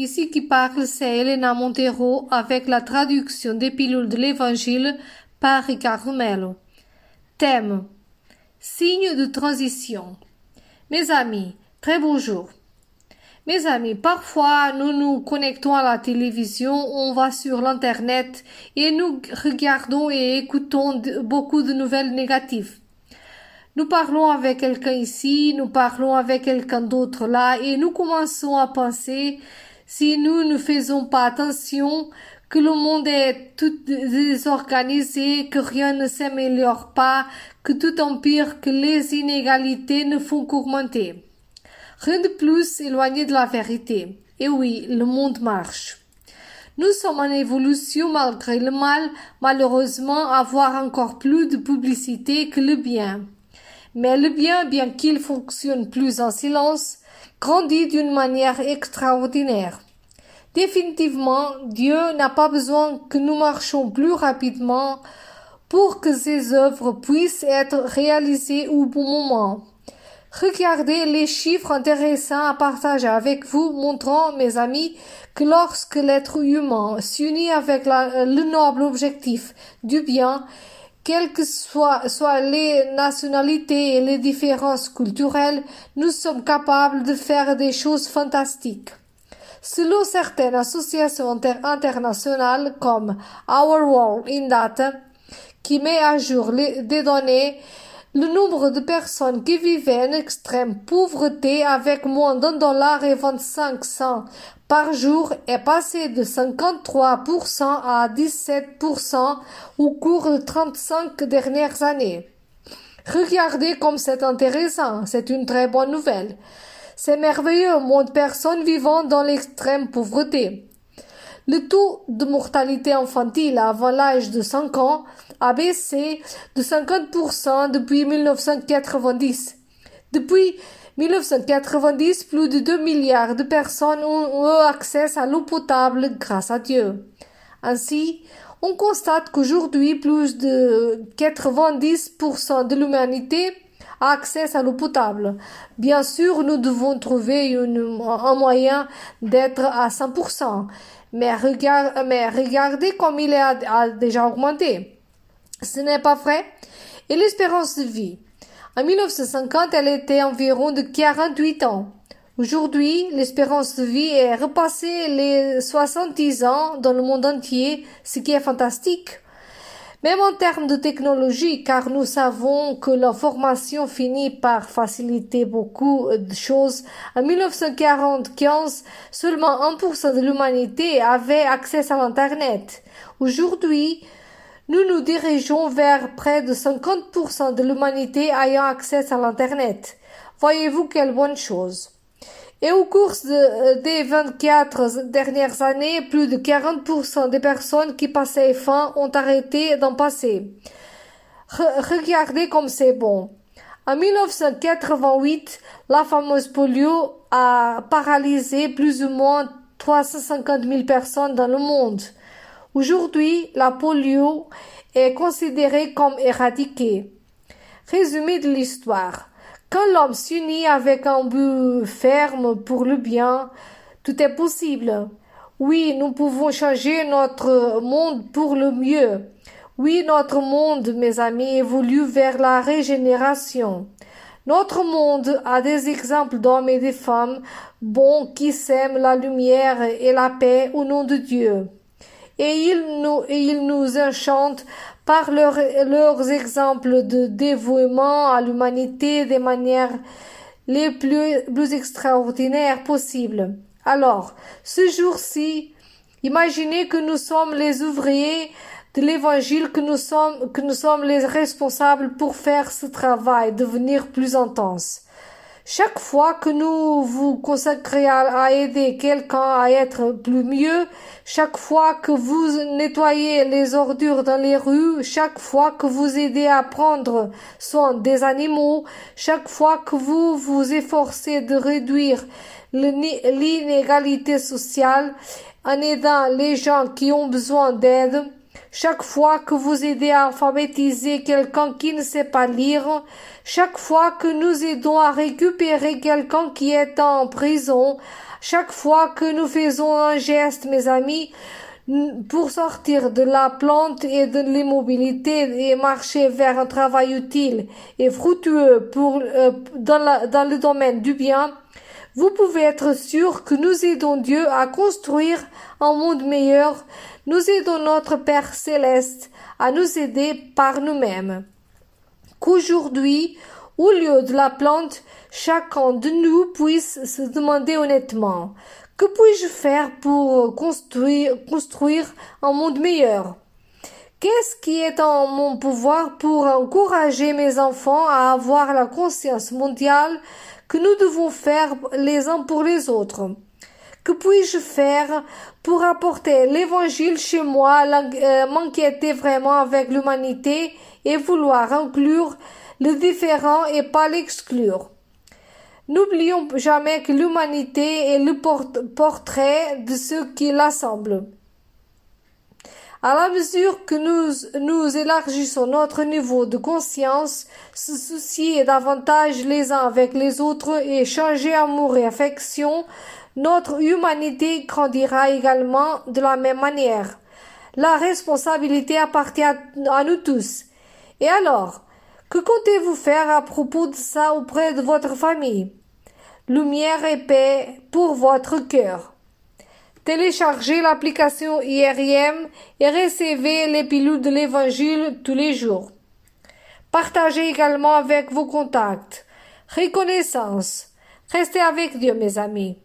Ici qui parle, c'est Elena Montero avec la traduction des pilules de l'Évangile par Ricardo Melo. Thème Signe de transition. Mes amis, très bonjour. Mes amis, parfois nous nous connectons à la télévision, on va sur l'internet et nous regardons et écoutons beaucoup de nouvelles négatives. Nous parlons avec quelqu'un ici, nous parlons avec quelqu'un d'autre là et nous commençons à penser si nous ne faisons pas attention, que le monde est tout désorganisé, que rien ne s'améliore pas, que tout empire, que les inégalités ne font qu'augmenter. Rien de plus éloigné de la vérité. Et oui, le monde marche. Nous sommes en évolution malgré le mal, malheureusement avoir encore plus de publicité que le bien. Mais le bien, bien qu'il fonctionne plus en silence, grandit d'une manière extraordinaire. Définitivement, Dieu n'a pas besoin que nous marchions plus rapidement pour que ses œuvres puissent être réalisées au bon moment. Regardez les chiffres intéressants à partager avec vous montrant, mes amis, que lorsque l'être humain s'unit avec le noble objectif du bien, quelles que soient, les nationalités et les différences culturelles, nous sommes capables de faire des choses fantastiques. Selon certaines associations internationales comme Our World in Data, qui met à jour des données, le nombre de personnes qui vivaient en extrême pauvreté avec moins d'un dollar et 25 cents par jour est passé de 53% à 17% au cours de 35 dernières années. Regardez comme c'est intéressant, c'est une très bonne nouvelle. C'est merveilleux, moins de personnes vivant dans l'extrême pauvreté. Le taux de mortalité infantile avant l'âge de 5 ans a baissé de 50% depuis 1990. Depuis 1990, plus de 2 milliards de personnes ont eu accès à l'eau potable grâce à Dieu. Ainsi, on constate qu'aujourd'hui, plus de 90% de l'humanité accès à l'eau potable. Bien sûr, nous devons trouver un moyen d'être à 100%. Mais, mais regardez comme il a déjà augmenté. Ce n'est pas vrai. Et l'espérance de vie. En 1950, elle était environ de 48 ans. Aujourd'hui, l'espérance de vie est repassée les 70 ans dans le monde entier, ce qui est fantastique. Même en termes de technologie, car nous savons que l'information finit par faciliter beaucoup de choses. En 1945, seulement 1% de l'humanité avait accès à l'Internet. Aujourd'hui, nous nous dirigeons vers près de 50% de l'humanité ayant accès à l'Internet. Voyez-vous quelle bonne chose? Et au cours de, des 24 dernières années, plus de 40% des personnes qui passaient faim ont arrêté d'en passer. regardez comme c'est bon. En 1988, la fameuse polio a paralysé plus ou moins 350 000 personnes dans le monde. Aujourd'hui, la polio est considérée comme éradiquée. Résumé de l'histoire. Quand l'homme s'unit avec un but ferme pour le bien, tout est possible. Oui, nous pouvons changer notre monde pour le mieux. Oui, notre monde, mes amis, évolue vers la régénération. Notre monde a des exemples d'hommes et de femmes bons qui sèment la lumière et la paix au nom de Dieu et ils nous, ils nous enchantent par leurs exemples de dévouement à l'humanité des manières les plus, plus extraordinaires possibles. Alors, ce jour-ci, imaginez que nous sommes les ouvriers de l'évangile, que nous sommes, que nous sommes les responsables pour faire ce travail devenir plus intense. Chaque fois que nous vous consacrez à, aider quelqu'un à être plus mieux, chaque fois que vous nettoyez les ordures dans les rues, chaque fois que vous aidez à prendre soin des animaux, chaque fois que vous vous efforcez de réduire l'inégalité sociale en aidant les gens qui ont besoin d'aide, chaque fois que vous aidez à alphabétiser quelqu'un qui ne sait pas lire, chaque fois que nous aidons à récupérer quelqu'un qui est en prison, chaque fois que nous faisons un geste, mes amis, pour sortir de la plante et de l'immobilité et marcher vers un travail utile et fructueux pour, euh, dans, dans le domaine du bien, vous pouvez être sûr que nous aidons Dieu à construire un monde meilleur. Nous aidons notre Père céleste à nous aider par nous-mêmes. Qu'aujourd'hui, au lieu de la plante, chacun de nous puisse se demander honnêtement que puis-je faire pour construire, construire un monde meilleur? Qu'est-ce qui est en mon pouvoir pour encourager mes enfants à avoir la conscience mondiale que nous devons faire les uns pour les autres Que puis-je faire pour apporter l'évangile chez moi, euh, m'inquiéter vraiment avec l'humanité et vouloir inclure le différent et pas l'exclure? N'oublions jamais que l'humanité est le portrait de ce qui l'assemble. À la mesure que nous, nous élargissons notre niveau de conscience, se soucier davantage les uns avec les autres et changer amour et affection, notre humanité grandira également de la même manière. La responsabilité appartient à nous tous. Et alors, que comptez-vous faire à propos de ça auprès de votre famille? lumière et paix pour votre cœur. Téléchargez l'application IRIM et recevez les pilules de l'Évangile tous les jours. Partagez également avec vos contacts. Reconnaissance. Restez avec Dieu, mes amis.